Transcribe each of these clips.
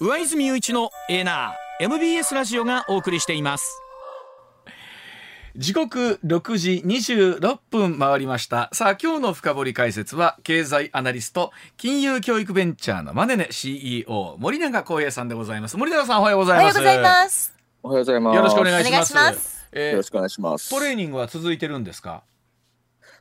上泉雄一のエーナー MBS ラジオがお送りしています。時刻6時26分回りました。さあ今日の深掘り解説は経済アナリスト金融教育ベンチャーのマネネ CEO 森永光平さんでございます。森永さんおはようございます。おはようございます。おはようございます。よろしくお願いします。します。えーよろしくお願いします。トレーニングは続いてるんですか？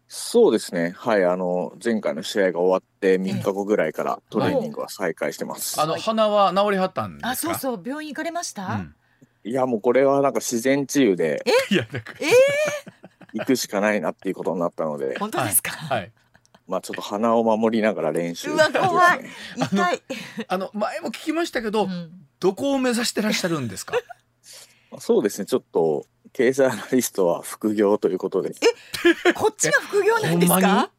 そうですね。はい。あの前回の試合が終わって3日後ぐらいからトレーニングは再開してます、あの鼻は治りはったんですか？あそうそう。病院行かれました、うん。いやもうこれはなんか自然治癒でいやだかえ行くしかないなっていうことになったので。ー、本当ですか、らはい。まあちょっと鼻を守りながら練習うわ怖い。痛い、あの前も聞きましたけど、うん。どこを目指してらっしゃるんですか？そうですね。ちょっと経済アナリストは副業ということで。こっちが副業なんですか？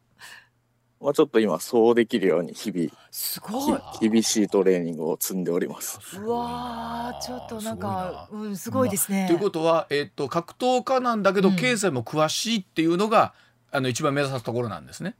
まあちょっと今そうできるように日々すごい。き厳しいトレーニングを積んでおります。うわーちょっとなんかすごいな。うんすごいですね、ということは、えっと格闘家なんだけど、うん。経済も詳しいっていうのがあの一番目指すところなんですね。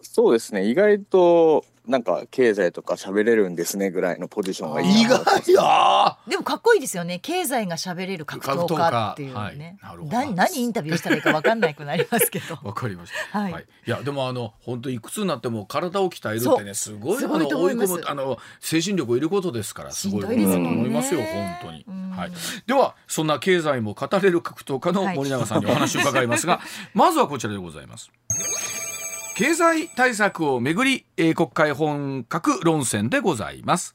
そうですね。意外となんか経済とか喋れるんですねぐらいのポジションがいい意外や。でもかっこいいですよね。経済が喋れる格闘家っていうね。はい何インタビューしたらいいかわかんなくなりますけど。わかりました。はい。い、いやでもあの本当いくつになっても体を鍛えるってねすごいすごいあのと思います。追い込むあの精神力をいることですからすごいしんどいですもんね思いますよ本当に。うん。はい。ではそんな経済も語れる格闘家のはい。森永さんにお話を伺いますが、まずはこちらでございます。経済対策をめぐり、えー国会本格論戦でございます。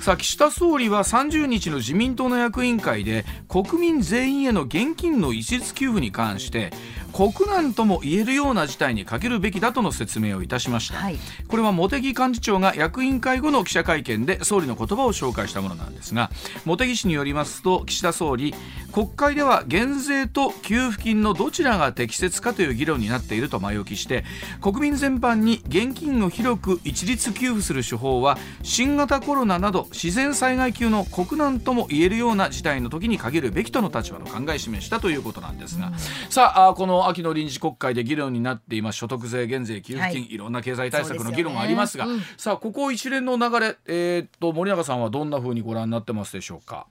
さあ岸田総理は30日の自民党の役員会で国民全員への現金の一律給付に関して国難とも言えるような事態にかけるべきだとの説明をいたしました、はい。これは茂木幹事長が役員会後の記者会見で総理の言葉を紹介したものなんですが茂木氏によりますと岸田総理国会では減税と給付金のどちらが適切かという議論になっていると前置きして国民全般に現金を広く一律給付する手法は新型コロナなど自然災害級の国難とも言えるような事態の時に限るべきとの立場の考えを示したということなんですが、さああこの秋の臨時国会で議論になっています。所得税減税給付金、はい。い、ろんな経済対策の議論がありますがそうですよね。さあここ一連の流れ、えーっと森永さんはどんな風にご覧になってますでしょうか？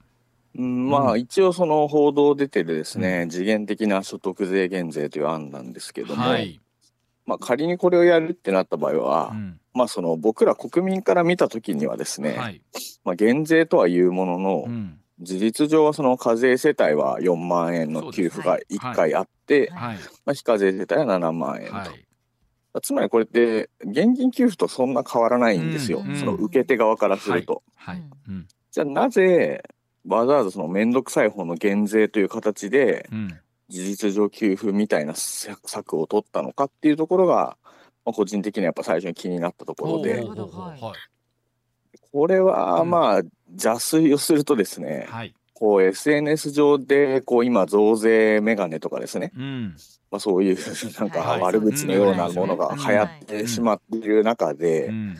うんまあ一応その報道出てるですね、次元的な所得税減税という案なんですけども、はい、まあ仮にこれをやるってなった場合は、うん。まあその僕ら国民から見た時にはですね、はい。まあ減税とはいうものの、うん。事実上はその課税世帯は4万円の給付が1回あって、はい。はい。まあ非課税世帯は7万円と。はい。つまりこれって現金給付とそんな変わらないんですよ、うんその受け手側からすると。はい、うん。じゃあなぜわざわざその面倒くさい方の減税という形でうん事実上給付みたいな策を取ったのかっていうところが、まあ、個人的にはやっぱ最初に気になったところで。これはうん。まあ邪推をするとですね、はい。こう SNS 上でこう今増税メガネとかですね、うん。まあ、そういう なんかはい。悪口のようなものが流行ってしまっている中で、うん。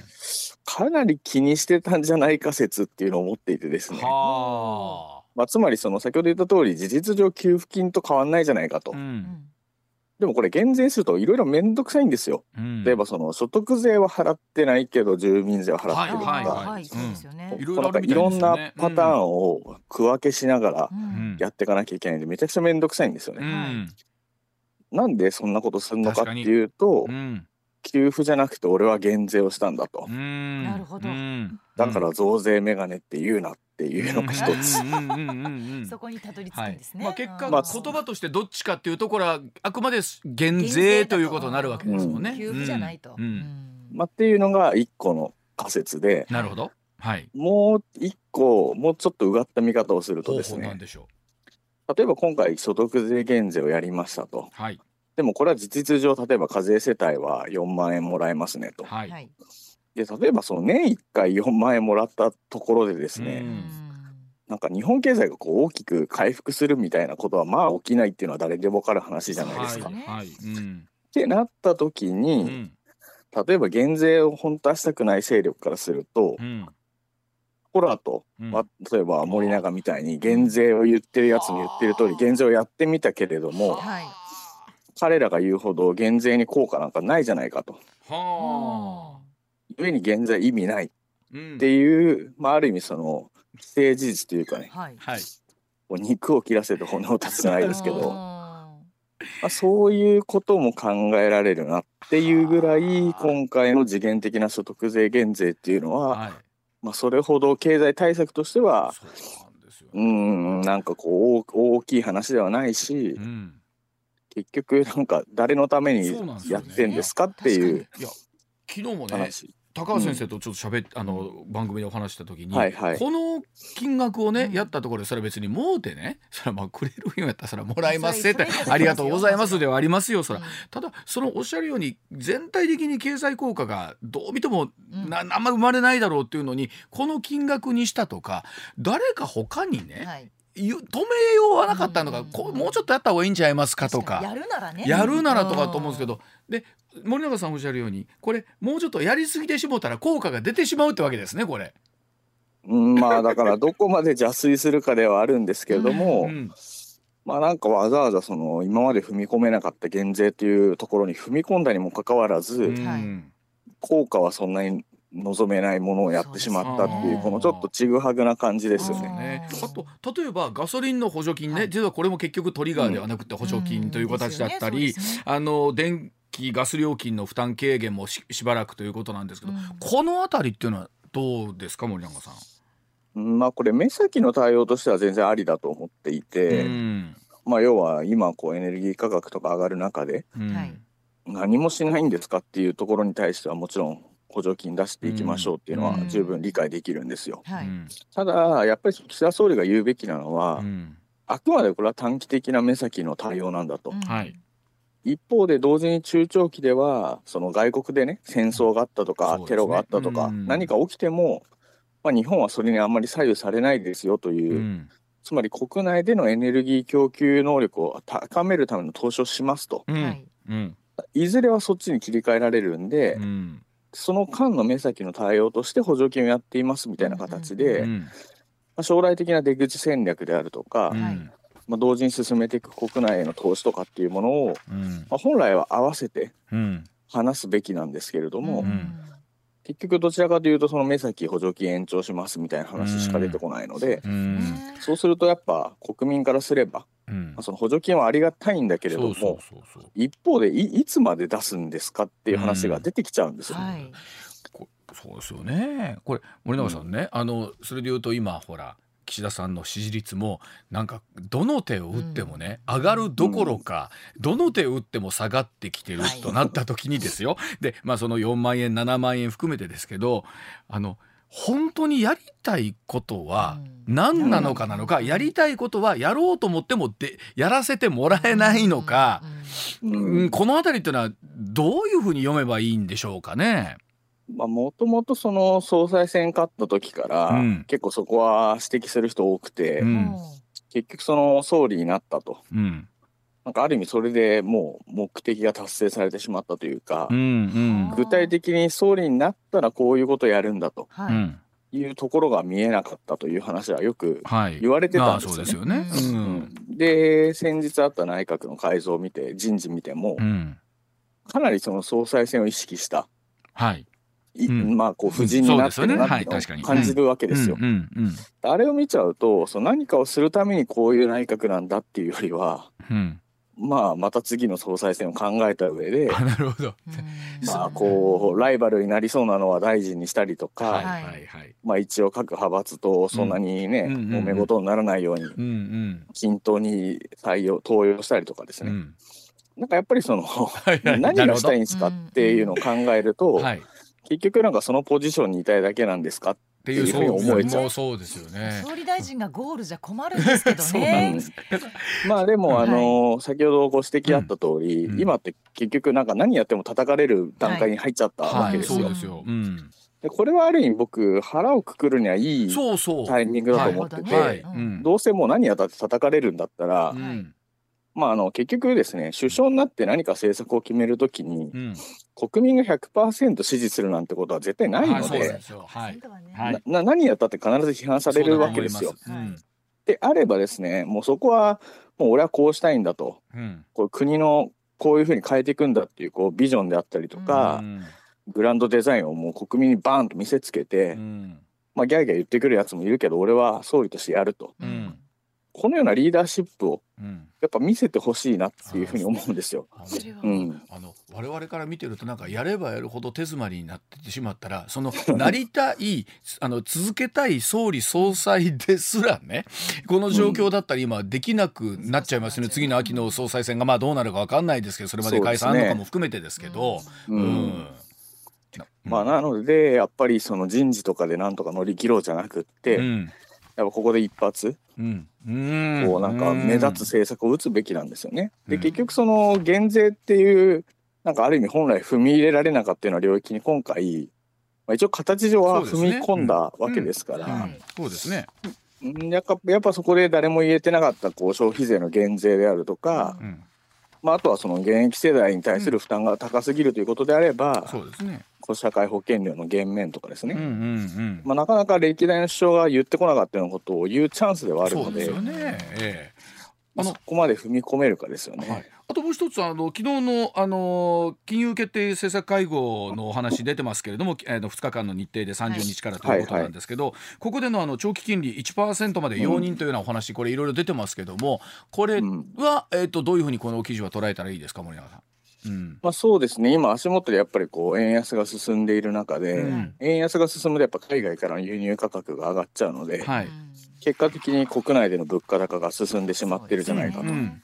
かなり気にしてたんじゃないか説っていうのを持っていてですね、はまあ、つまりその先ほど言った通り事実上給付金と変わんないじゃないかと、あ、ううん。んでもこれ減税するといろいろ面倒くさいんですよ。うん。例えばその所得税は払ってないけど住民税は払ってるとか、はいはいはい。そうですよね、いろんなパターンを区分けしながらやっていかなきゃいけないんでめちゃくちゃ面倒くさいんですよね。うん。なんでそんなことするのかっていうとうん給付じゃなくて俺は減税をしたんだと。うん。なるほど。うん。だから増税メガネって言うなっていうのが一つ。そこにたどり着くはいんですね、まあ、結果、言葉としてどっちかっていうところはあくまで減税ということになるわけですもんね。給付じゃないと、うん。うん。うんまあ、っていうのが一個の仮説で。なるほど。はい。もう一個もうちょっとうがった見方をするとですね。方法なんでしょ例えば今回所得税減税をやりましたと。う。はい。でもこれは事実上例えば課税世帯は4万円もらえますねと。はい。はいで例えばその年1回4万円もらったところでですね、うんなんか日本経済がこう大きく回復するみたいなことはまあ起きないっていうのは誰でも分かる話じゃないですか。はい。はい。うん。ってなった時に、うん。例えば減税を本当はしたくない勢力からすると、うん。コラと、うんまあ例えば森永みたいに減税を言ってるやつに言ってる通り減税をやってみたけれどもはい彼らが言うほど減税に効果なんかないじゃないかと。は故に減税意味ない。っていう、まあ、ある意味その既成事実というかね。はい。肉を切らせて骨を立つじゃないですけど、あまあ、そういうことも考えられるなっていうぐらいはあ今回の次元的な所得税減税っていうのは、はい。まあ、それほど経済対策としてはそうなんですようーんなんかこう大大きい話ではないしうん結局なんか誰のためにやってんですかっていういや昨日もね話。高橋先生とちょっと喋っ、あの番組でお話した時に、はいはい。この金額をね、うん。やったところでそれは別にもうてねそれはまあくれるんやったらそれはもらいますってありがとうございますではありますよそーらただそのおっしゃるように全体的に経済効果がどう見てもうん。なあんま生まれないだろうっていうのにこの金額にしたとか誰か他にね、はい。ゆ止めようはなかったのか、うん。こうもうちょっとやった方がいいんちゃいますかとか。やるならね。やるならとかと思うんですけど、で森永さんおっしゃるようにこれもうちょっとやりすぎてしもうたら効果が出てしまうってわけですねこれ。うん。まあだからどこまで邪推するかではあるんですけれども、うん。まあなんかわざわざその今まで踏み込めなかった減税というところに踏み込んだにもかかわらず、効果はそんなに望めないものをやってしまったっていうこのちょっとちぐはぐな感じですよね。あと例えばガソリンの補助金ね、はい。実はこれも結局トリガーではなくて補助金という形だったり、うん。ですよねあの電気ガス料金の負担軽減もししばらくということなんですけど、うん。このあたりっていうのはどうですか森永さん。うん？まあこれ目先の対応としては全然ありだと思っていて、うん。まあ要は今こうエネルギー価格とか上がる中でうん。はい。何もしないんですかっていうところに対してはもちろん補助金出していきましょうっていうのはうん。十分理解できるんですよ。はい。うん。ただやっぱり岸田総理が言うべきなのは、うん。あくまでこれは短期的な目先の対応なんだと。うん。はい。一方で同時に中長期ではその外国でね戦争があったとか、テロがあったとか、うん。何か起きても、まあ、日本はそれにあんまり左右されないですよという、うん。つまり国内でのエネルギー供給能力を高めるための投資をしますと。うん。はい。ずれはそっちに切り替えられるんで、うんその間の目先の対応として補助金をやっていますみたいな形で、うんまあ、将来的な出口戦略であるとか、うん。はいまあ、同時に進めていく国内への投資とかっていうものを、うん。まあ、本来は合わせてうん。話すべきなんですけれども、ん。結局どちらかというとその目先補助金延長しますみたいな話しか出てこないので、うん。ね。そうするとやっぱ国民からすれば、うんまあ、その補助金はありがたいんだけれどもそうそうそうそう一方でいいつまで出すんですかっていう話が出てきちゃうんですよ。はい。こそうですよね。これ森永さんね、あのそれで言うと今ほら岸田さんの支持率もなんかどの手を打ってもね、上がるどころか、どの手を打っても下がってきてるはいとなった時にですよ。でまあその4万円7万円含めてですけどあの本当にやりたいことはうん。何なのかなのか、うん。やりたいことはやろうと思ってもでやらせてもらえないのか、うん。うん。うん。この辺りっていうのはどういうふうに読めばいいんでしょうかね？まあもともとその総裁選勝った時から、うん。結構そこは指摘する人多くて、うん。うん。結局その総理になったと。うんなんかある意味それでもう目的が達成されてしまったというか、うんうん。具体的に総理になったらこういうことをやるんだとはい。うん。いうところが見えなかったという話はよくはい、言われてたんですよね。そうですよね。うん。で先日あった内閣の改造を見て人事見ても、うん。かなりその総裁選を意識した。はい。いうん。まあこう夫人になってるなって感じるわけですよ。あれを見ちゃうとその何かをするためにこういう内閣なんだっていうよりはうん。まあまた次の総裁選を考えた上であなるほど。うん。まあこうライバルになりそうなのは大臣にしたりとか、はいはい。はい。まあ一応各派閥とそんなにね、揉め事にならないようにうんうん。均等に採用登用したりとかですね、うん。なんかやっぱりそのはいはい。何がしたいんなですかっていうのを考えると、はい。っ結局なんかそのポジションにいたいだけなんですかていうっていうふうに思えちゃうそうですよね。総理大臣がゴールじゃ困るんですけどそうなんねで。す。まあでもあの先ほどご指摘あった通り、うん今って結局なんか何やっても叩かれる段階に入っちゃったわはい、けですよ。そうですよ。うん。でこれはある意味僕腹をくくるにはいい。タイミングだと思ってて。どうせもう何やったって叩かれるんだったら、うん。まあ、あの結局ですね首相になって何か政策を決めるときにうん。国民が100%支持するなんてことは絶対ないはい、ので何やったって必ず批判されるわけですよ。す。であればですねもうそこはもう俺はこうしたいんだと。うん。こう国のこういうふうに変えていくんだっていうこうビジョンであったりとか、うん。グランドデザインをもう国民にバーンと見せつけて、うん。まあ、ギャーギャー言ってくるやつもいるけど俺は総理としてやると。うんこのようなリーダーシップをうん。やっぱ見せてほしいなっていうふうに思うんですよ。あのそれは。うん、あの我々から見てるとなんかやればやるほど手詰まりになってしまったらそのなりたい あの続けたい総理総裁ですらねこの状況だったら今できなくなっちゃいますね、次の秋の総裁選がまあどうなるか分かんないですけどそれまで解散あるのかも含めてですけど。ううん。んなまあ、なのでやっぱりその人事とかでなんとか乗り切ろうじゃなくって、うんやっぱここで一発うん。うん。こうなんか目立つ政策を打つべきなんですよね。うん。で結局その減税っていうなんかある意味本来踏み入れられなかったような領域に今回、まあ、一応形上は踏み込んだわけですから。うん。そうですね。うん。やっぱやっぱそこで誰も言えてなかったこう消費税の減税であるとか、うん。まあ、あとはその現役世代に対する負担が高すぎるということであれば、そうですね社会保険料の減免とかですね、うんうんうん。まあ、なかなか歴代の首相が言ってこなかったようなことを言うチャンスではあるそうのでですよね。ええ。あのまあそこまで踏み込めるかですよね。はい、あともう一つあの昨日のあの金融決定政策会合のお話出てますけれども、えーの2日間の日程で30日からということなんですけど、ここでのあの長期金利1%まで容認というようなお話、これいろいろ出てますけどもこれうん。は、えー、とどういうふうにこの記事は捉えたらいいですか森永さん？うん。まあ、そうですね。今足元でやっぱりこう円安が進んでいる中で、うん。円安が進むとやっぱ海外からの輸入価格が上がっちゃうので、はい。結果的に国内での物価高が進んでしまってるじゃないかと。うん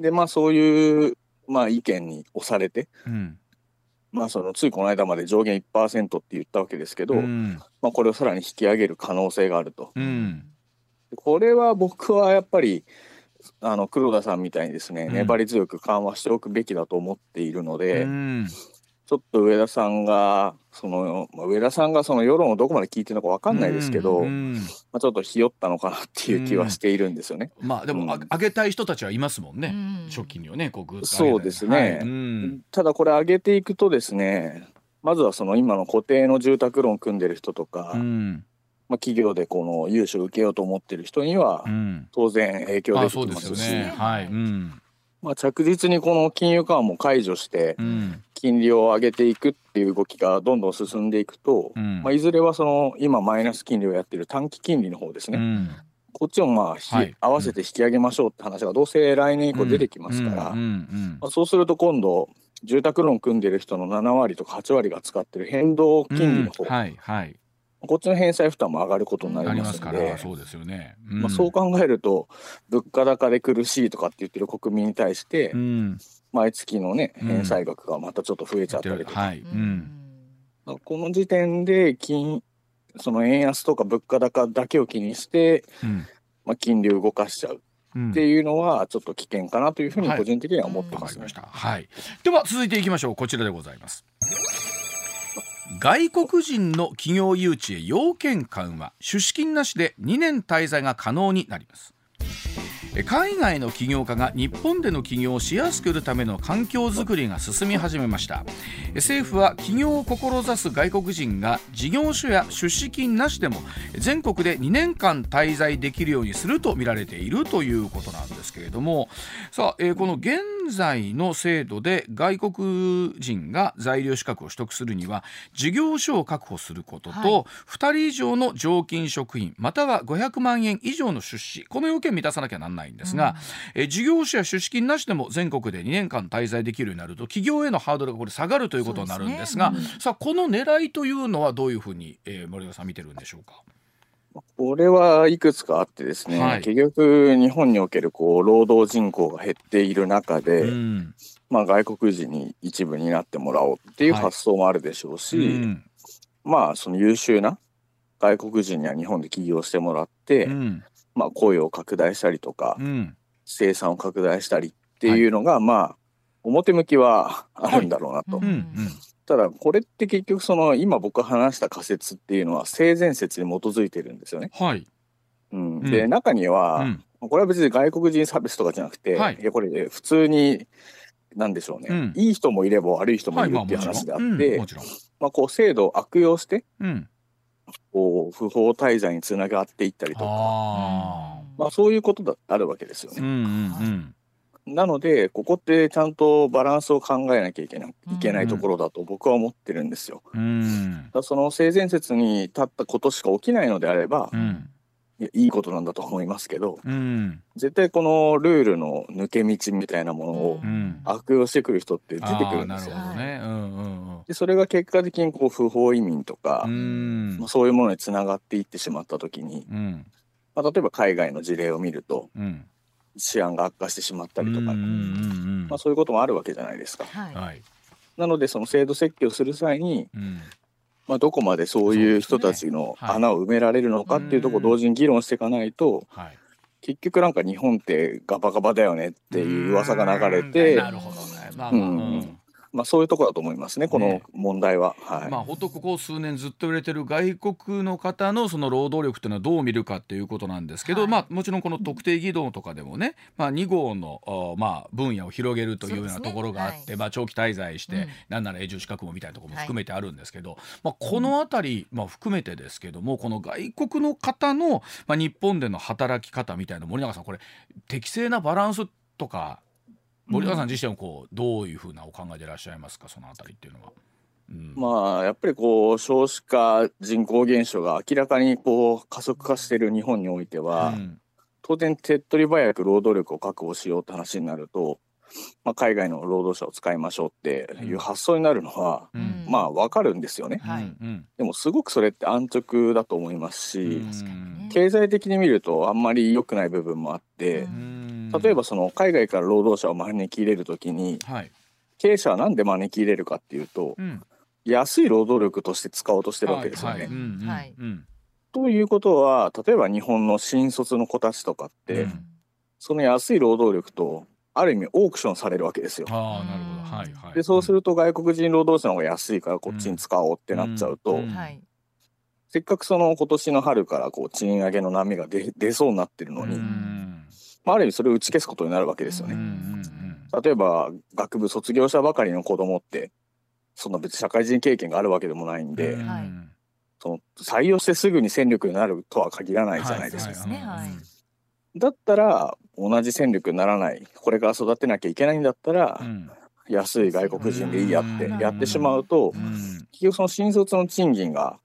でまあそういう、まあ、意見に押されて、うん。まあ、そのついこの間まで上限1%って言ったわけですけど、うん。まあ、これをさらに引き上げる可能性があると。うん。これは僕はやっぱりあの黒田さんみたいにですね、うん。粘り強く緩和しておくべきだと思っているので、うん。ちょっと上田さんがその、まあ、上田さんがその世論をどこまで聞いてるのかわかんないですけど、うんまあ、ちょっとひよったのかなっていう気はしているんですよね。まあでも、上げたい人たちはいますもんね、うん。初期にはねこうそうですね。はいうんただこれ上げていくとですねまずはその今の固定の住宅ローン組んでる人とか、うんまあ、企業でこの融資を受けようと思ってる人にはうん当然影響できますすし、よね。はい。うん。まあ、着実にこの金融緩和も解除してうん。金利を上げていくっていう動きがどんどん進んでいくと、うんまあ、いずれはその今マイナス金利をやってる短期金利の方ですね、うん。こっちをまあひ、はい合わせて引き上げましょうって話がどうせ来年以降出てきますから、うん。うんまあ、そうすると今度住宅ローン組んでる人の7割とか8割が使ってる変動うん金利の方、はい。はい。こっちの返済負担も上がることになありまりますから、。そうですよね。んまあ、そう考えると物価高で苦しいとかって言ってる国民に対して、うん。毎月のねうん返済額がまたちょっと増えちゃったりとか、はい。うん。この時点で金その円安とか物価高だけを気にして、うん。まあ、金利を動かしちゃううんっていうのはちょっと危険かなというふうにはい個人的には思ってますねわかりまし。た。はい。では続いていきましょう。こちらでございます。外国人の企業誘致へ要件緩和。出資金なしで2年滞在が可能になります。海外の起業家が日本での起業をしやすくするための環境づくりが進み始めました。え政府は起業を志す外国人が事業所や出資金なしでも全国で2年間滞在できるようにすると見られているということなんですけれども。さあ、えーこの現在の制度で外国人が在留資格を取得するには事業所を確保することと、はい。2人以上の常勤職員または500万円以上の出資この要件満たさなきゃなんないんですが、えー事業所や出資金なしでも全国で2年間滞在できるようになると企業へのハードルがこれ下がるということになるんですがそうですさあこの狙いというのはどういうふうに、えー森田さん見てるんでしょうか？これはいくつかあってですね、はい。結局日本におけるこう労働人口が減っている中で、うん。まあ、外国人に一部になってもらおうっていうはい。発想もあるでしょうし、うん。まあその優秀な外国人には日本で起業してもらって、うんまあ、雇用を拡大したりとか、うん。生産を拡大したりっていうのが、まあ表向きはあるんだろうなと、はいうんうん。ただこれって結局その今僕が話した仮説っていうのは性善説に基づいてるんですよね。はい。うん、うん。で中には、うん。これは別に外国人差別とかじゃなくて、はい。やこれね普通になんでしょうね、うん。いい人もいれば悪い人もはいいまあるっていう話であって、うんもちろん。まあ、こう制度を悪用してうんこう不法滞在につながっていったりとか、あまあ、そういうことだあるわけですよね。あうんうん。なのでここってちゃんとバランスを考えなきゃいけないいけないところだと僕は思ってるんですよ。うん。だその性善説に立ったことしか起きないのであれば、うん。いやいいことなんだと思いますけどうん。絶対このルールの抜け道みたいなものをうん。悪用してくる人って出てくるんですよ。ほどね。うんうんでそれが結果的にこう不法移民とかう、ん。まあそういうものにつながっていってしまった時に、うん。まあ、例えば海外の事例を見るとうん。治安が悪化してしまったりとか、うんうんうんまあ、そういうこともあるわけじゃないですか。はい。はい。なのでその制度設計をする際に、うん。まあ、どこまでそういう人たちのはい。穴を埋められるのかっていうところを同時に議論していかないとはい。結局なんか日本ってガバガバだよねっていう噂が流れうん。てなるほどね。まあまあ。うん。うんまあそういうところだと思いますねこのね問題は。はい。まあ、ほんとここ数年ずっと売れてる外国の方のその労働力っていうのはどう見るかっていうことなんですけど、はい。まあ、もちろんこの特定技能とかでもね、まあ、2号の、あまあ、分野を広げるというようなところがあって、はい。まあ、長期滞在して、うん。なんなら永住資格もみたいなところも含めてあるんですけど、まあ、この辺り、まあ、含めてですけどもこの外国の方の、まあ、日本での働き方みたいな森永さんこれ適正なバランスとか森永さん自身はこうどういうふうなお考えでいらっしゃいますかそのあたりっていうのは。うん。まあやっぱりこう少子化人口減少が明らかにこう加速化している日本においては、うん。当然手っ取り早く労働力を確保しようって話になると、まあ、海外の労働者を使いましょうっていう発想になるのは、うん。まあわかるんですよね。でもすごくそれって安直だと思いますうん。し、経済的に見るとあんまり良くない部分もあってう、ん例えばその海外から労働者を招き入れるときにはい、経営者はなんで招き入れるかっていうとうん、安い労働力として使おうとしてるわけですよね。ということは例えば日本の新卒の子たちとかって、うん。その安い労働力とある意味オークションされるわけですよ。ああなるほど。はいはい。でそうすると外国人労働者の方が安いからこっちに使おうってなっちゃうと、うん。はい。せっかくその今年の春からこう賃上げの波が出出そうになってるのに、うんまあ、ある意味それを打ち消すことになるわけですようんうね。ん例えば学部卒業したばかりの子供ってそんな別に社会人経験があるわけでもないんで、うんはい。その採用してすぐに戦力になるとは限らないじゃないですか。はいはいだったら同じ戦力にならないこれから育てなきゃいけないんだったら、うん。安い外国人でいいやってうん。やってしまうと、うん。結局その新卒の賃金が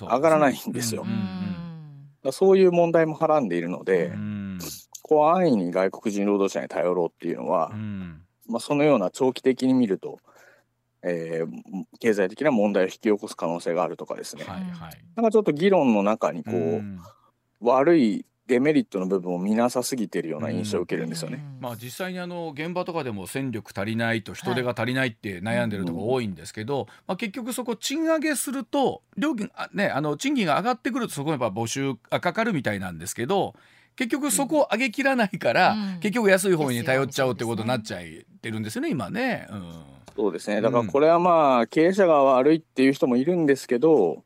上がらないんですよ。そういう問題もはらんでいるので、うんこう安易に外国人労働者に頼ろうっていうのは、うん。まあ、そのような長期的に見ると、えー経済的な問題を引き起こす可能性があるとかですね、はいはい。なんかちょっと議論の中にこう、うん。悪いデメリットの部分を見なさすぎてるような印象を受けるんですよね。まあ、実際にあの現場とかでも戦力足りないと人手が足りないって悩んでるところ多いんですけど、まあ、結局そこ賃上げすると料金あ、ね、あの賃金が上がってくるとそこにやっぱ募集がかかるみたいなんですけど結局そこを上げきらないから、うん。結局安い方に頼っちゃうってことになっちゃってるんですよね今ね。うん。そうですね。だからこれはまあ経営者が悪いっていう人もいるんですけど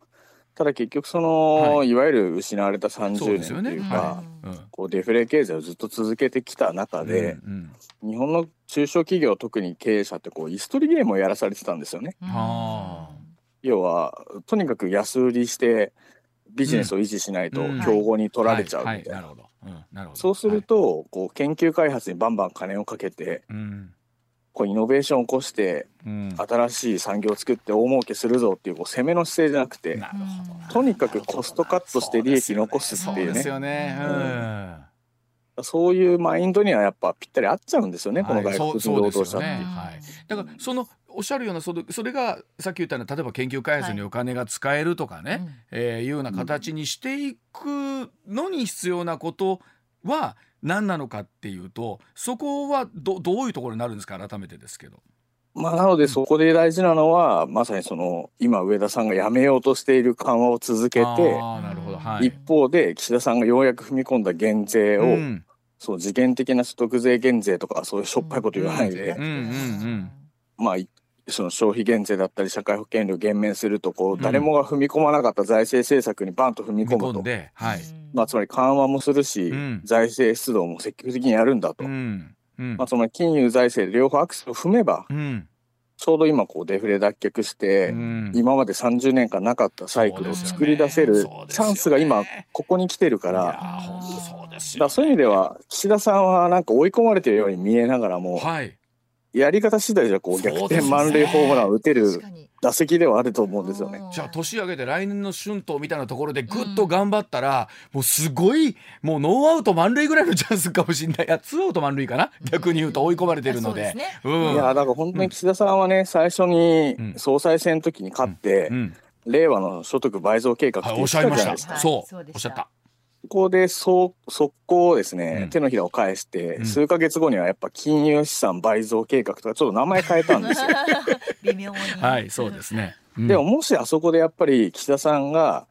ただ結局その、、はい。わゆる失われたそう30ですよね。年というかはうん。こうデフレ経済をずっと続けてきた中で、うん日本の中小企業特に経営者ってこう椅子取りゲームをやらされてたんですよね。うん。は要はとにかく安売りしてビジネスを維持しないとうん。競合に取られちゃうみはい。たい。な。そうすると、こう研究開発にバンバン金をかけてうん。こうイノベーションを起こしてうん。新しい産業を作って大儲けするぞっていうこう攻めの姿勢じゃなくてとにかくコストカットして利益残すっていうそうですね。そういうマインドにはやっぱぴったり合っちゃうんですよね、このはい外国人労働者って。ね。はい。だからそのおっしゃるようなそのそれがさっき言ったような例えば研究開発にお金が使えるとかね、えーいうような形にしていくのに必要なことは何なのかっていうとそこはどどういうところになるんですか？改めてですけど。まあ、なのでそこで大事なのはまさにその今上田さんがやめようとしている緩和を続けてあーなるほど。はい。一方で岸田さんがようやく踏み込んだ減税を、うん。そう次元的な所得税減税とかそういうしょっぱいこと言わないで、うん。うんうんまあいその消費減税だったり社会保険料減免するとこう誰もが踏み込まなかった財政政策にバンと踏み見込むと、込ん。で、はい。まあ、つまり緩和もするし、うん。財政出動も積極的にやるんだと、うん。うん。まあ、つまり金融財政で両方アクセルを踏めばうん。ちょうど今こうデフレ脱却して、うん。今まで30年間なかったサイクルを作り出せるチャンスが今ここに来てるからー本当そうでですだからそういう意味では岸田さんはなんか追い込まれてるように見えながらも、はいやり方次第じゃこう逆転満塁ホームランを打てる打席ではあると思うんですよね。じゃあ年明けて来年の春闘みたいなところでぐっと頑張ったら、もうすごいもうノーアウト満塁ぐらいのチャンスかもしれない。いやツーアウト満塁かな、逆に言うと追い込まれてるので。そうん。いやだから本当に岸田さんはね最初にうん。総裁選の時に勝って、うん。令和の所得倍増計画っておっしゃいましたたじゃないですか。はいそう。おっしゃったここでそう速攻ですね、うん。手のひらを返して、うん。数ヶ月後にはやっぱ金融資産倍増計画とかちょっと名前変えたんですよ。微妙に。はいそうですね、うん。でももしあそこでやっぱり岸田さんが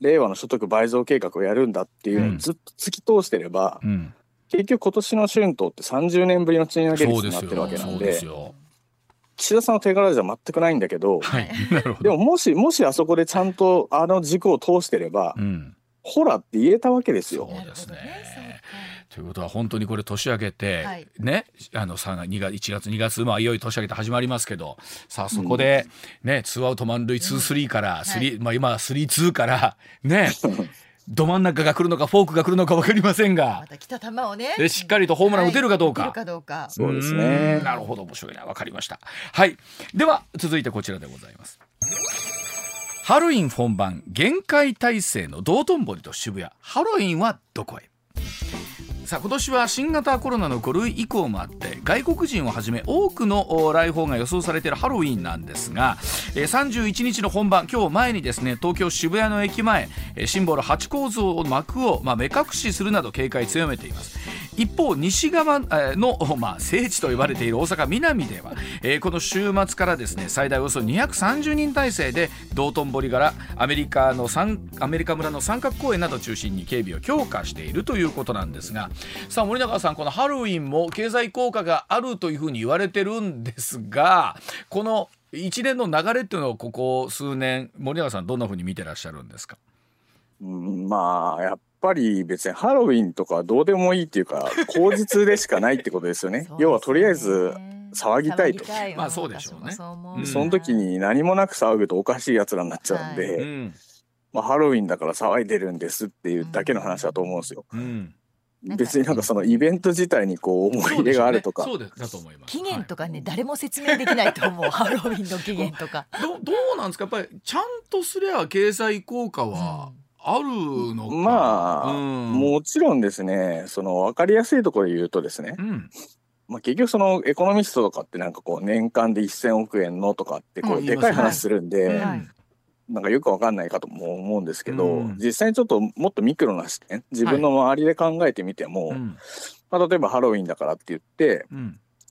令和の所得倍増計画をやるんだっていうのうん。をずっと突き通してれば、うん、結局今年の春闘って30年ぶりの賃上げ率になってるわけなんでですよ岸田さんの手柄じゃ全くないんだけど、はいなるほど、でももしもしあそこでちゃんとあの軸を通してれば、うん、ほらって言えたわけですよ。そうですね。ということは本当にこれ年明けて、はい。ねあの3月2月1月2月まあいよいよ年明けて始まりますけどさあそこで、ねツーアウト満塁ツースリーからスリー、まあ今スリーツーからね ど真ん中が来るのかフォークが来るのか分かりませんが。また来た球をね。でしっかりとホームラン打てるかどうか。はい打てるかどうか。そうですね。ん。なるほど。面白いな。分かりました。はい。では続いてこちらでございますハロウィン本番厳戒態勢の道頓堀と渋谷。ハロウィンはどこへ？さあ今年は新型コロナの5類以降もあって外国人をはじめ多くの来訪が予想されているハロウィンなんですが、31日の本番今日前にですね東京渋谷の駅前シンボルハチ公像の幕を、目隠しするなど警戒強めています。一方西側 の、まあ、聖地と呼ばれている大阪南では、えーこの週末からですね最大およそ230人体制で道頓堀からアメリカのアメリカ村の三角公園などを中心に警備を強化しているということなんですがさあ森永さんこのハロウィンも経済効果があるというふうに言われてるんですがこの一連の流れっていうのをここ数年森永さんどんなふうに見てらっしゃるんですか？うん、まあやっぱり別にハロウィンとかどうでもいいっていうか口実でしかないってことですよね。要はとりあえず騒ぎたいと。まあそうでしょうね。その時に何もなく騒ぐとおかしいやつらになっちゃうんで、うん。まあ、ハロウィンだから騒いでるんですっていうだけの話だと思うんですよ。うん。なんか別になんかそのイベント自体にこう思い入れがあるとか、期限とかね、誰も説明できないと思う。ハロウィンの期限とか。はいどどうなんですか？やっぱりちゃんとすりゃ経済効果はあるのか、まあ、うん。もちろんですね。その分かりやすいところで言うとですね、うん。まあ、結局そのエコノミストとかってなんかこう年間で1,000億円のとかってこううんでかい話するんで、うんはい。なんかよくわかんないかとも思うんですけど、うん。実際にちょっともっとミクロな視点自分の周りで考えてみても、うん。まあ、例えばハロウィンだからって言って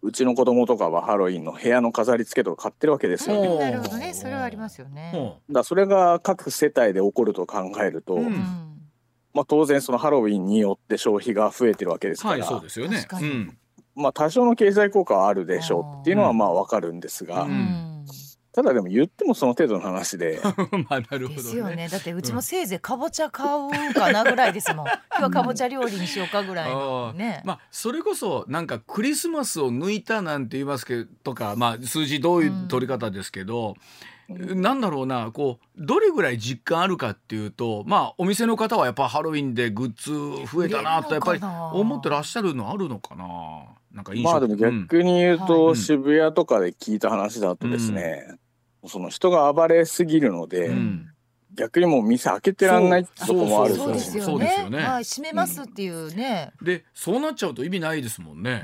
うちの子供とかはハロウィンの部屋の飾り付けとか買ってるわけですよ。ね。なるほどね、それはありますよね。ほだからそれが各世帯で起こると考えると、うん。うん。まあ、当然そのハロウィンによって消費が増えてるわけですうはいから、そうですよね。確かに。うん。まあ、多少の経済効果はあるでしょうっていうのはうん。まあわかるんですが、うんうんただでも言ってもその程度の話で。まあなるほどですよね。ね。だってうちもせいぜいかぼちゃ買うかなぐらいですもん。今日はかぼちゃ料理にしようかぐらいのね。まあそれこそなんかクリスマスを抜いたなんて言いますけどとかまあ数字どういう取り方ですけど、なんだろうなこうどれぐらい実感あるかっていうとまあお店の方はやっぱハロウィンでグッズ増えたなとやっぱり思ってらっしゃるのあるのかな？なんか印象まあでも逆に言ううん。と渋谷とかで聞いた話だとですね、その人が暴れすぎるので、うん。うん逆にもう店開けてらんないってとこもあるそうそうですそうよね。ですよね。はい、閉めますっていうね。でそうなっちゃうと意味ないですもんね。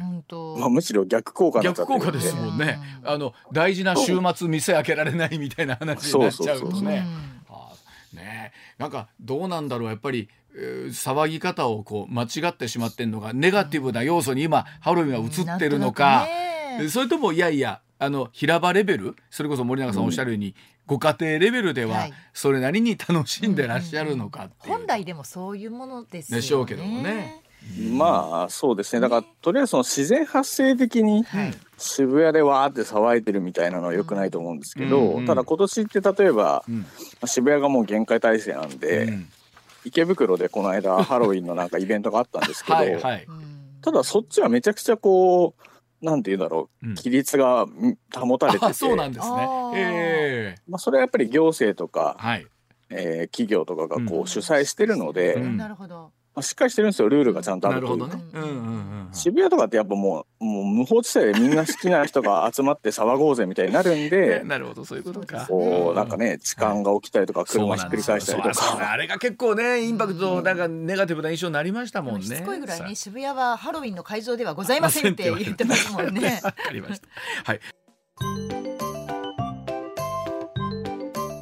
まあ、むしろ逆効果逆効果ですもんね。うん。あの大事な週末店開けられないみたいな話になっちゃうとそうそうそうね。ねえ。なんかどうなんだろう。やっぱり、えー騒ぎ方をこう間違ってしまってんのがネガティブな要素に今ハロウィンは映ってるのか、それともいやいやあの平場レベルそれこそ森永さんおっしゃるように、ご家庭レベルでははい。それなりに楽しんでらっしゃるのか。本来でもそういうものですよね。でしょうけどもね。まあそうですね。だからとりあえずその自然発生的にはい。渋谷でわーって騒いでるみたいなのは良くないと思うんですけど、うんうんただ今年って例えばうん。渋谷がもう限界体制なんで、うん池袋でこの間ハロウィンのなんかイベントがあったんですけど、はいはい。うん。ただそっちはめちゃくちゃこうなんて言うんだろうん。う規律がん保たれてあて、そうなんですね。ええ。まあ、それはやっぱり行政とか、はい。えー企業とかがこううん。主催してるので、うん。なるほど。まあ、しっかりしてるんですよルールがちゃんとあなるるというほどね。うんうんうん渋谷とかってやっぱもうもう無法地帯でみんな好きな人が集まって騒ごうぜみたいになるんで。なるほどそういうことか。こうなんかね痴漢が起きたりとか車ひっくり返したりとか。あれが結構ねインパクトなんかネガティブな印象になりましたもんね。しつこいぐらいね渋谷はハロウィンの会場ではございませんって言ってますもんね。わかりました。はい。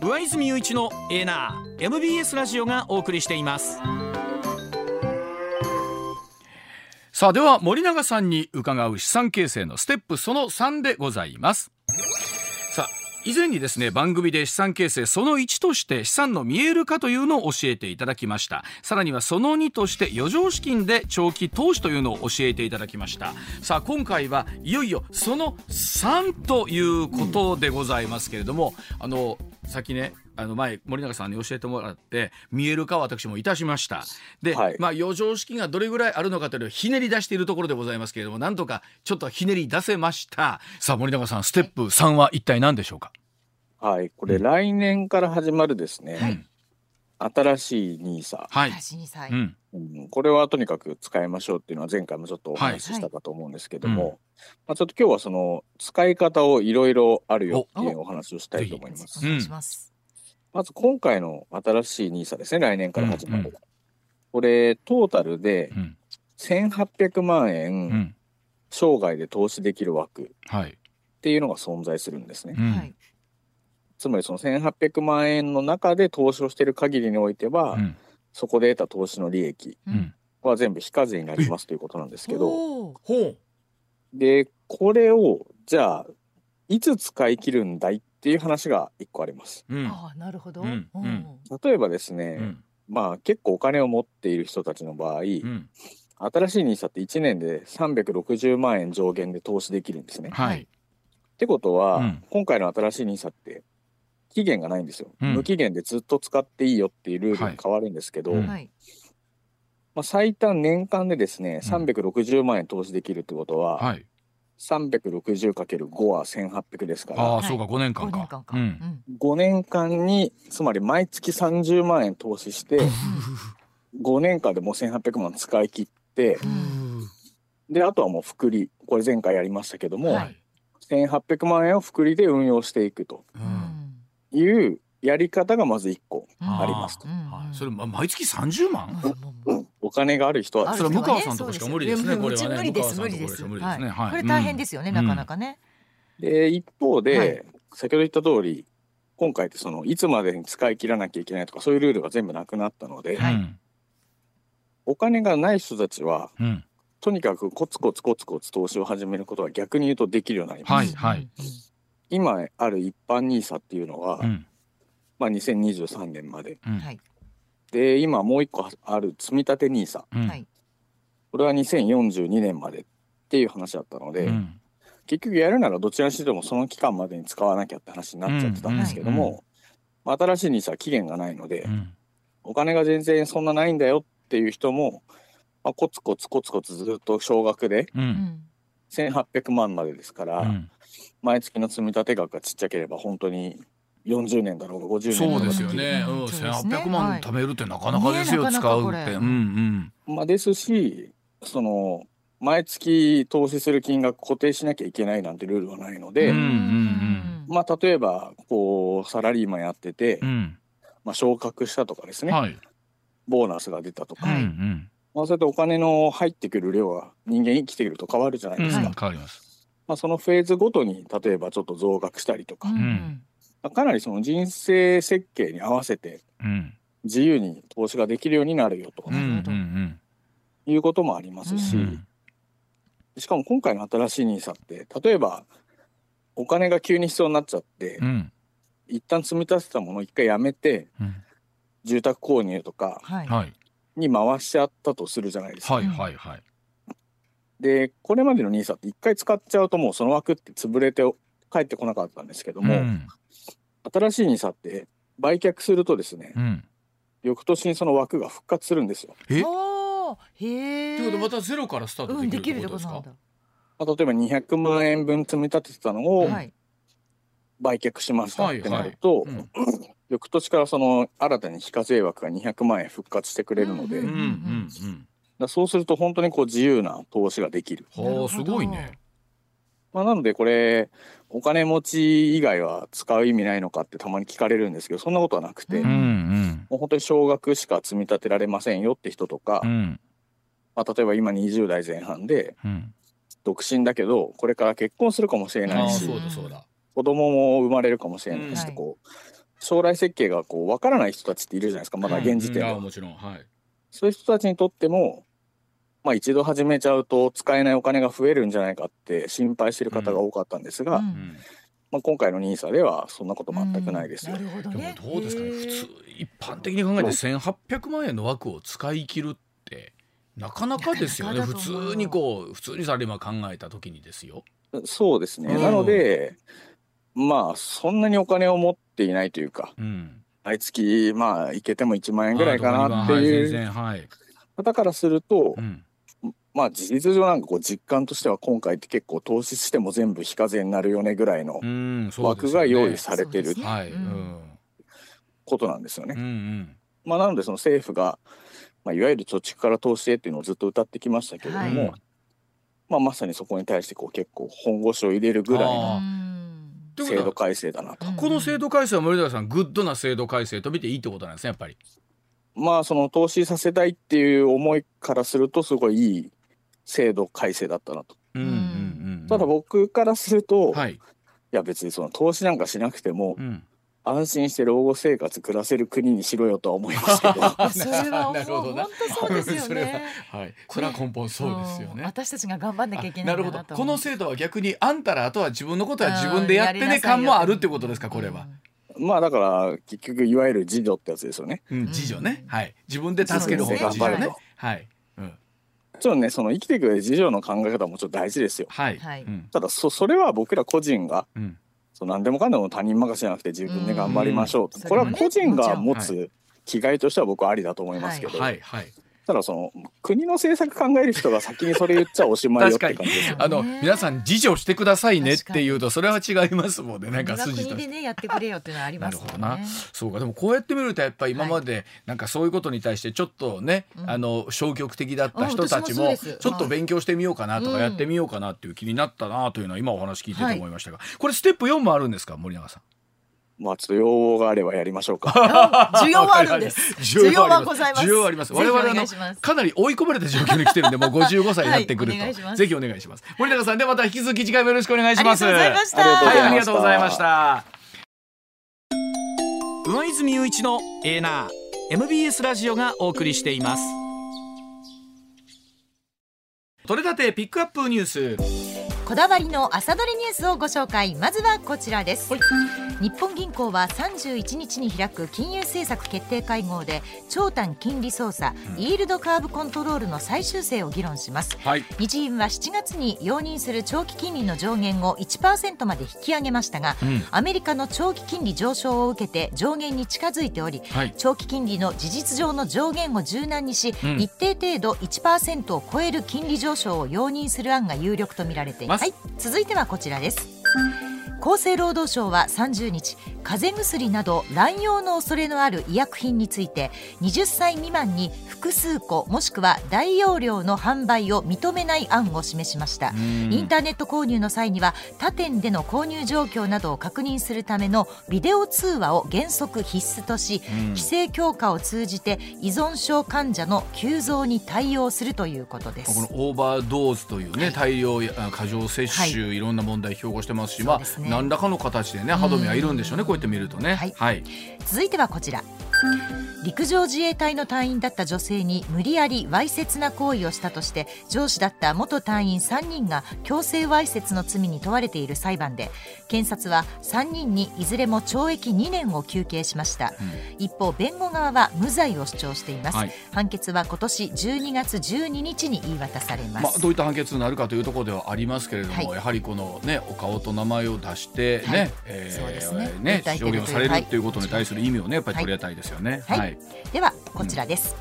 上泉雄一のエナー MBS ラジオがお送りしています。さあでは森永さんに伺う資産形成のステップその3でございます。さあ以前にですね番組で資産形成その1として資産の見える化というのを教えていただきましたさらにはその2として余剰資金で長期投資というのを教えていただきましたさあ今回はいよいよその3ということでございますけれども、あの先ねあの前森永さんに教えてもらって見える化を私もいたしました。で、はい。まあ余剰資金がどれぐらいあるのかというのをひねり出しているところでございますけれどもなんとかちょっとひねり出せました。さあ森永さんステップ3は一体何でしょうか、はいこれ来年から始まるですね、うん。新しいニーサはい。うん。うん。これはとにかく使いましょうっていうのは前回もちょっとお話ししたかと思うんですけども、まあ、ちょっと今日はその使い方をいろいろあるよっていうお話をしたいと思います。まず今回の新しいニーサですね来年から始まる、うんうん。これトータルでうん。1800万う円ん。生涯で投資できる枠っはい、ていうのが存在するんですね。うん。はい。つまりその1800万円の中で投資をしている限りにおいては、うん。そこで得た投資の利益は全部非課税になりますということなんですけど。でこれをじゃあいつ使い切るんだいっていう話が一個あります。うん。ああなるほど。うんうん。うん。例えばですね、うん。まあ結構お金を持っている人たちの場合、うん。新しい NISA って1年で360万円上限で投資できるんですね。はい、ってことは、うん。今回の新しい NISA って期限がないんですよ、うん。無期限でずっと使っていいよっていうルールが変わるんですけど、はいうん。はい。まあ、最短年間でですね360万円投資できるってことは、はい、360×5 は1800ですから。ああ、はい。そうか5年間か。五年間か。ううん。ん。5年間につまり毎月30万円投資して5年間でもう1800万使い切ってであとはもう複利これ前回やりましたけども、はい。1800万円を複利で運用していくと。いうやり方がまず1個うんありますと。それま毎月30万、お金がある人はあるそれ向川さんとこしか無理ですねこれはね。無理です無理ですとこしか無理です。ねははい。いこれ大変ですよねうんなかなかね。で一方で、はい。先ほど言った通り今回ってそのいつまでに使い切らなきゃいけないとかそういうルールが全部なくなったので、はい。うんお金がない人たちはうん。とにかくコツコツコツコツ投資を始めることは逆に言うとできるようになります。はいはい。今ある一般 NISA っていうのは、うん。まあ、2023年まで。うん。はいで今もう一個ある積立 NISA これは2042年までっていう話だったので、うん。結局やるならどちらにしてもその期間までに使わなきゃって話になっちゃってたんですけどうんも、まあ新しい NISA は期限がないので、うん。お金が全然そんなないんだよっていう人も、まあ、コツコツコツコツずっと少額でううんん1800万までですから、うん。毎月の積み立て額がちっちゃければ本当に40年だろうが50年。だろがそううですよね、ううんん、そうですね1800万貯めるってなかなかですよ、ねなかな使うってうんうん。まあ、ですしその毎月投資する金額固定しなきゃいけないなんてルールはないので、うんうんまあ例えばこうサラリーマンやってて、うん。まあ、昇格したとかですね、はい。ボーナスが出たとか、はいうん。まあ、そうやってお金の入ってくる量が人間生きてくると変わるじゃないうんうん。ですか、変わります。まあ、そのフェーズごとに例えばちょっと増額したりとか、うんかなりその人生設計に合わせてうん。自由に投資ができるようになるよと。いうこともありますし、うんしかも今回の新しい NISA って例えばお金が急に必要になっちゃって、うん。一旦積み立てたものを一回やめてうん。住宅購入とかに回しちゃったとするじゃないですか。はいはいはい。でこれまでの NISA って一回使っちゃうともうその枠って潰れて帰ってこなかったんですけども、うん新しい NISA って売却するとですね、うん。翌年にその枠が復活するんですよ。え？へえということはまたゼロからスタートうんできるってことですか？なんだ。まあ例えば200万円分積み立ててたのをはい。売却しましたってなると、うん。翌年からその新たに非課税枠が200万円復活してくれるので、うんうんうんうん。だそうすると本当にこう自由な投資ができる。はあすごいね。まあ、なのでこれお金持ち以外は使う意味ないのかってたまに聞かれるんですけどそんなことはなくて、うんうん。うんもう本当に少額しか積み立てられませんよって人とか、うん。まあ、例えば今20代前半でうん。独身だけどこれから結婚するかもしれないし子供も生まれるかもしれないし、うんこう将来設計がこう分からない人たちっているじゃないですかまだ現時点では、うんああもちろん。はい。そういう人たちにとっても、まあ、一度始めちゃうと使えないお金が増えるんじゃないかって心配してる方が多かったんですが、うん。うん。まあ、今回の NISA ではそんなこと全くないですよ。なるほどでもねどうですかね。普通一般的に考えて1800万円の枠を使い切るってなかなかですよね。普通にこう普通にサラリーマン考えた時にですよ。そうですね、うん。なのでまあそんなにお金を持っていないというかうん、毎月まあいけても1万円ぐらいかなってはいう然はい、方からするとう、んまあ事実上なんかこう実感としては今回って結構投資しても全部非課税になるよねぐらいの枠が用意されてるはい、ううん。んことなんですよね。うんうん。まあ、なのでその政府が、まあ、いわゆる貯蓄から投資へっていうのをずっと歌ってきましたけれども、はい。まあ、まさにそこに対してこう結構本腰を入れるぐらいあのうん。制度改正だなと。うん。この制度改正は森永さんグッドな制度改正と見ていいってことなんですねやっぱり。まあその投資させたいっていう思いからするとすごいいい制度改正だったなと。うんうんうん、ただ僕からすると、い、はい、や別にその投資なんかしなくてもうん、安心して老後生活暮らせる国にしろよとは思いますけど それは なるほどな本当そうですよ それはね。はい、それは根本そうですようんね。私たちが頑張んなきゃいけあなないるほど。んだなと思う。この制度は逆にあんたらあとは自分のことは自分でやってね感もあるってことですかこれは。まあだから結局いわゆる自助ってやつですよね。うん、自助ね、はい、自分で助ける方が自助ね頑張ると。はい、うん、もちろんねその生きていく上で自助の考え方ももちろん大事ですよ。はい、ただそそれは僕ら個人がうん、そう何でもかんでも他人任せじゃなくて自分で頑張りましょうと、うん。これは個人が持つ気概としては僕はありだと思いますけど、はい、はい。ただその国の政策考える人が先にそれ言っちゃおしまいよって感じですよあの、ね皆さん自助してくださいねっていうとそれは違いますもんね。なんか筋とねやってくれよっていうのはありますね。なるほどな。そうか。でもこうやって見るとやっぱり今までなんかそういうことに対してちょっとね、うん。あの消極的だった人たちもちょっと勉強してみようかなとかうん。やってみようかなっていう気になったなというのは今お話聞いてて思いましたが、これステップ4もあるんですか森永さん？まあちょっと要望があればやりましょうか 需要はあるんで す。需要はございます。需要はあります。我々ぜひおあの願いしますかなり追い込まれた状況に来てるんで、もう55歳になってくると、ぜひお願いします。森永さんでまた引き続き次回もよろしくお願いします。ありがとうございましたはい、ありがとうございまし。た上泉雄一のエーナー MBS ラジオがお送りしています取れたてピックアップニュース。こだわりの朝どれニュースをご紹介。まずはこちらです、はい。日本銀行は31日に開く金融政策決定会合で長短金利操作、イールドカーブコントロールの最終性を議論します。はい。日銀は7月に容認する長期金利の上限を1%まで引き上げましたが、うん。アメリカの長期金利上昇を受けて上限に近づいており、はい。長期金利の事実上の上限を柔軟にし、うん。一定程度1%を超える金利上昇を容認する案が有力とみられています、まはい、続いてはこちらです。厚生労働省は30日風邪薬など乱用の恐れのある医薬品について20歳未満に複数個もしくは大容量の販売を認めない案を示しました。インターネット購入の際には他店での購入状況などを確認するためのビデオ通話を原則必須とし、規制強化を通じて依存症患者の急増に対応するということです。このオーバードーズというね、大量や過剰摂取、、はい。ろんな問題標語してますし、まそうです何らかの形でね歯止めはいるんでしょうね、こうやって見るとね。はいはい。続いてはこちら陸上自衛隊の隊員だった女性に無理やりわいせつな行為をしたとして上司だった元隊員3人が強制わいせつの罪に問われている裁判で検察は3人にいずれも懲役2年を求刑しました、一方弁護側は無罪を主張しています、はい。判決は今年12月12日に言い渡されます、まあ、どういった判決になるかというところではありますけれども、はい。やはりこの、ね、お顔と名前を出してね、ね。証言をされるはい。ということに対する意味をねやっぱり取りたいですよね。はい。はい。ではこちらです、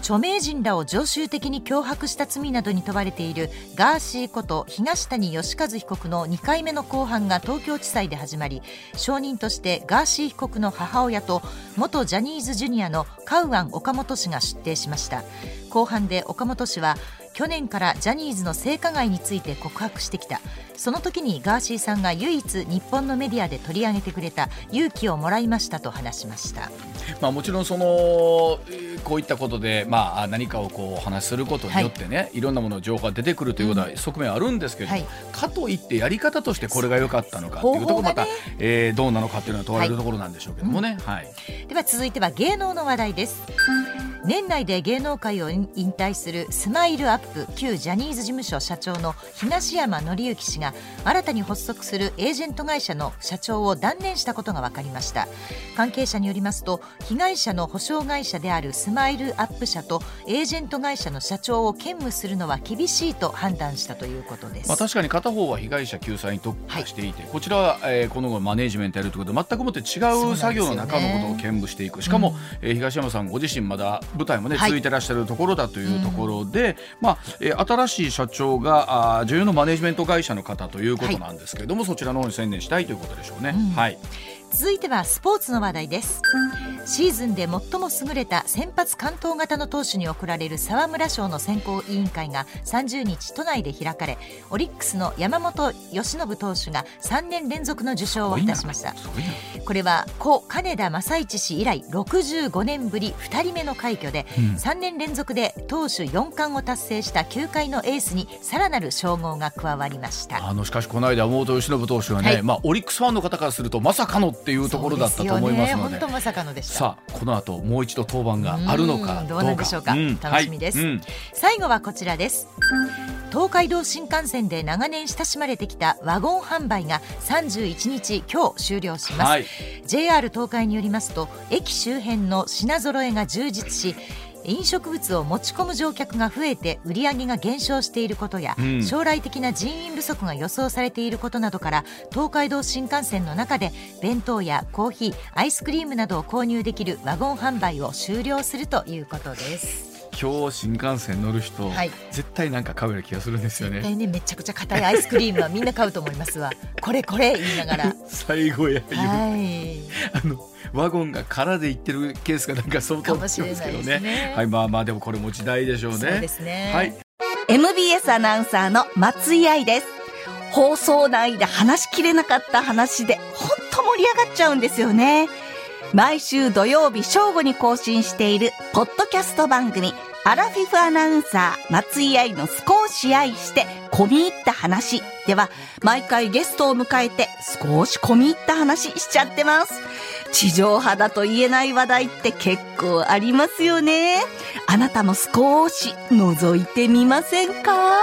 著名人らを常習的に脅迫した罪などに問われているガーシーこと東谷義和被告の2回目の公判が東京地裁で始まり証人としてガーシー被告の母親と元ジャニーズジュニアのカウアン岡本氏が出廷しました。公判で岡本氏は去年からジャニーズの性加害について告白してきたその時にガーシーさんが唯一日本のメディアで取り上げてくれた勇気をもらいましたと話しました。まあ、もちろんそのこういったことで、まあ、何かをこうお話しすることによってね、はい、いろんなもの情報が出てくるというような側面あるんですけど、うんはい、かといってやり方としてこれが良かったのかというところまた、ねえー、どうなのかというのは問われるところなんでしょうけどもね、はい、うん、では続いては芸能の話題です。年内で芸能界を引退するスマイルアップ旧ジャニーズ事務所社長の東山紀之氏が新たに発足するエージェント会社の社長を断念したことが分かりました。関係者によりますと被害者の保証会社であるスマイルアップ社とエージェント会社の社長を兼務するのは厳しいと判断したということです、まあ、確かに片方は被害者救済に特化していて、はい、こちらは、えー、この後マネジメントやるということで全くもって違う作業の中のことを兼務していく、しかも、うん、えー、東山さんご自身まだ舞台もね、続い。てらっしゃるところだというところで、はい、まあ、えー、新しい社長があ女優のマネジメント会社の方ということなんですけれども、はい、そちらの方に専念したいということでしょうね。うん、はい続いてはスポーツの話題です。シーズンで最も優れた先発完投型の投手に贈られる沢村賞の選考委員会が30日都内で開かれオリックスの山本由伸投手が3年連続の受賞をいたしました。これは故金田正一氏以来65年ぶり2人目の快挙で、うん、3年連続で投手4冠を達成した球界のエースにさらなる称号が加わりました。あのしかしこの間山本由伸投手はね、はい、まあ、オリックスファンの方からするとまさかのっていうところだったと思いますので、ね、まさかのでした。さあこの後もう一度登板があるのかどうなんでしょうか、うん、楽しみです、はいうん、最後はこちらです。東海道新幹線で長年親しまれてきたワゴン販売が31日今日終了します、はい、JR 東海によりますと駅周辺の品揃えが充実し飲食物を持ち込む乗客が増えて売り上げが減少していることや、うん、将来的な人員不足が予想されていることなどから東海道新幹線の中で弁当やコーヒーアイスクリームなどを購入できるワゴン販売を終了するということです。今日新幹線乗る人、はい、絶対なんか買うような気がするんですよね。絶対ねめちゃくちゃ硬いアイスクリームはみんな買うと思いますわ。これこれ言いながら。最後やはい。あのワゴンが空で行ってるケースがなんか相当ですけどね。ねはいまあまあでもこれも時代でしょうね。そうですね。はい。MBS アナウンサーの松井愛です。放送内で話しきれなかった話で本当盛り上がっちゃうんですよね。毎週土曜日正午に更新しているポッドキャスト番組アラフィフアナウンサー松井愛の少し愛して込み入った話では毎回ゲストを迎えて少し込み入った話しちゃってます。地上波だと言えない話題って結構ありますよね。あなたも少し覗いてみませんか？